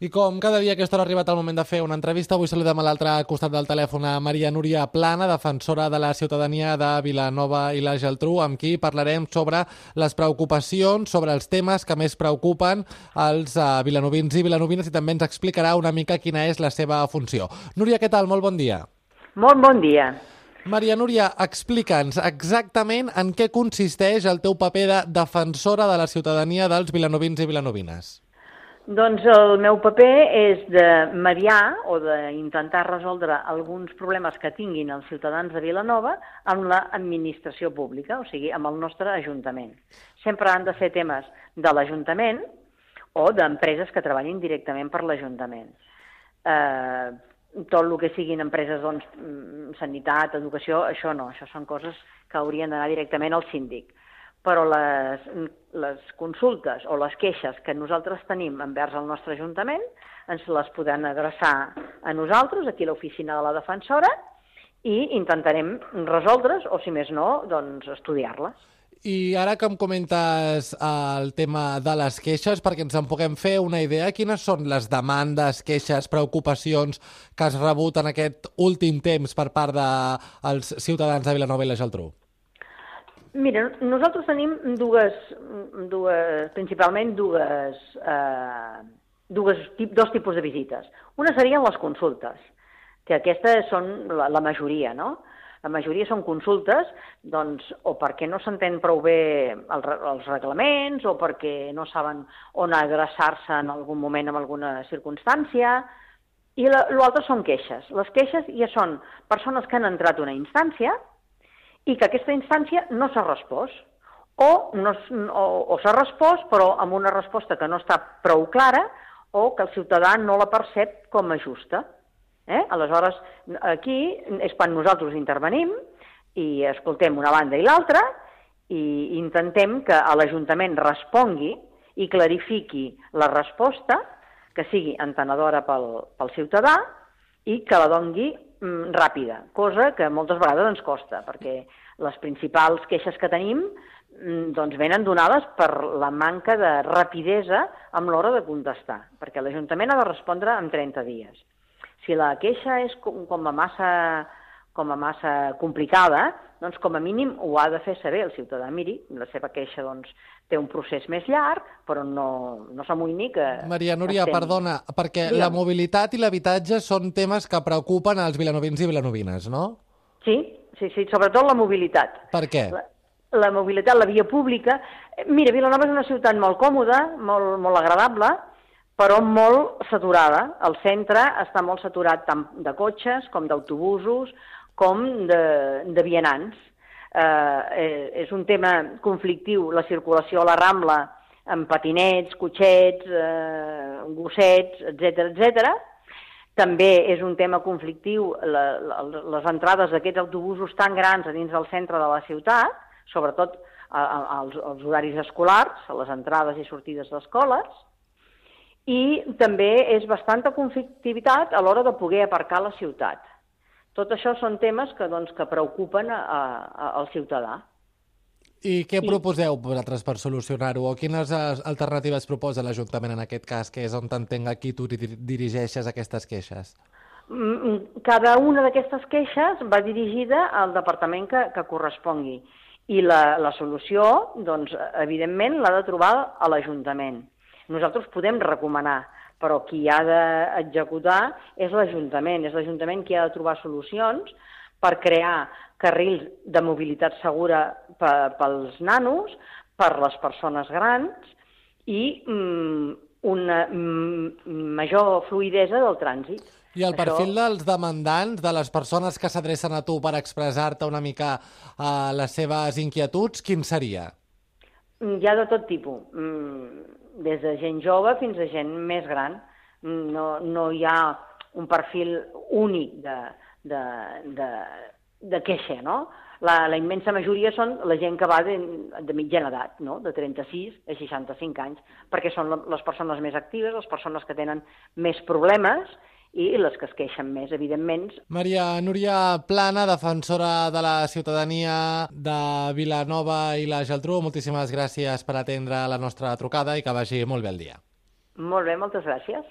I com cada dia a aquesta hora ha arribat el moment de fer una entrevista, avui saludem a l'altre costat del telèfon a Maria Núria Plana, defensora de la ciutadania de Vilanova i la Geltrú, amb qui parlarem sobre les preocupacions, sobre els temes que més preocupen els uh, vilanovins i vilanovines i també ens explicarà una mica quina és la seva funció. Núria, què tal? Molt bon dia. Molt bon dia. Maria Núria, explica'ns exactament en què consisteix el teu paper de defensora de la ciutadania dels vilanovins i vilanovines. Doncs el meu paper és de mediar o d'intentar resoldre alguns problemes que tinguin els ciutadans de Vilanova amb l'administració pública, o sigui, amb el nostre Ajuntament. Sempre han de ser temes de l'Ajuntament o d'empreses que treballin directament per l'Ajuntament. Eh, tot el que siguin empreses, doncs, mm, sanitat, educació, això no, això són coses que haurien d'anar directament al síndic però les, les consultes o les queixes que nosaltres tenim envers el nostre Ajuntament ens les podem adreçar a nosaltres, aquí a l'oficina de la defensora, i intentarem resoldre's, o si més no, doncs estudiar-les. I ara que em comentes el tema de les queixes, perquè ens en puguem fer una idea, quines són les demandes, queixes, preocupacions que has rebut en aquest últim temps per part dels de ciutadans de Vilanova i la Geltrú? Mira, nosaltres tenim dues, dues principalment dues, eh, dues, dos tipus de visites. Una serien les consultes, que aquestes són la, la majoria, no? La majoria són consultes, doncs, o perquè no s'entén prou bé el, els reglaments, o perquè no saben on adreçar-se en algun moment en alguna circumstància, i l'altre són queixes. Les queixes ja són persones que han entrat una instància, i que aquesta instància no s'ha respost. O, no, o, o s'ha respost, però amb una resposta que no està prou clara, o que el ciutadà no la percep com a justa. Eh? Aleshores, aquí és quan nosaltres intervenim i escoltem una banda i l'altra i intentem que l'Ajuntament respongui i clarifiqui la resposta, que sigui entenedora pel, pel ciutadà i que la dongui ràpida, cosa que moltes vegades ens costa, perquè les principals queixes que tenim mm, doncs venen donades per la manca de rapidesa amb l'hora de contestar, perquè l'Ajuntament ha de respondre en 30 dies. Si la queixa és com a massa com a massa complicada, doncs com a mínim ho ha de fer saber el ciutadà. Miri, la seva queixa doncs, té un procés més llarg, però no, no s'amoïni que... Maria Núria, estem... perdona, perquè Digue'm. la mobilitat i l'habitatge són temes que preocupen als vilanovins i vilanovines, no? Sí, sí, sí, sobretot la mobilitat. Per què? La, la mobilitat, la via pública. Mira, Vilanova és una ciutat molt còmoda, molt, molt agradable, però molt saturada. El centre està molt saturat tant de cotxes com d'autobusos, com de, de vianants. Eh, eh, és un tema conflictiu, la circulació a la Rambla, amb patinets, cotxets, eh, gossets, etc etc. També és un tema conflictiu la, la, les entrades d'aquests autobusos tan grans a dins del centre de la ciutat, sobretot a, a, als, als horaris escolars, a les entrades i sortides d'escoles, i també és bastanta conflictivitat a l'hora de poder aparcar la ciutat. Tot això són temes que, doncs, que preocupen a, a, al ciutadà. I què sí. proposeu vosaltres per solucionar-ho? O quines alternatives proposa l'Ajuntament en aquest cas, que és on t'entenc aquí tu dirigeixes aquestes queixes? Mm, mm, cada una d'aquestes queixes va dirigida al departament que, que correspongui. I la, la solució, doncs, evidentment, l'ha de trobar a l'Ajuntament. Nosaltres podem recomanar, però qui ha d'executar és l'Ajuntament, és l'Ajuntament qui ha de trobar solucions per crear carrils de mobilitat segura pels nanos, per les persones grans i mm, una mm, major fluidesa del trànsit. I el perfil Això... dels demandants, de les persones que s'adrecen a tu per expressar-te una mica uh, les seves inquietuds, quin seria? Hi ha de tot tipus. Mm, des de gent jove fins a gent més gran. No, no hi ha un perfil únic de, de, de, de queixa, no? La, la immensa majoria són la gent que va de, de mitjana edat, no? de 36 a 65 anys, perquè són les persones més actives, les persones que tenen més problemes i les que es queixen més, evidentment. Maria Núria Plana, defensora de la ciutadania de Vilanova i la Geltrú, moltíssimes gràcies per atendre la nostra trucada i que vagi molt bé el dia. Molt bé, moltes gràcies.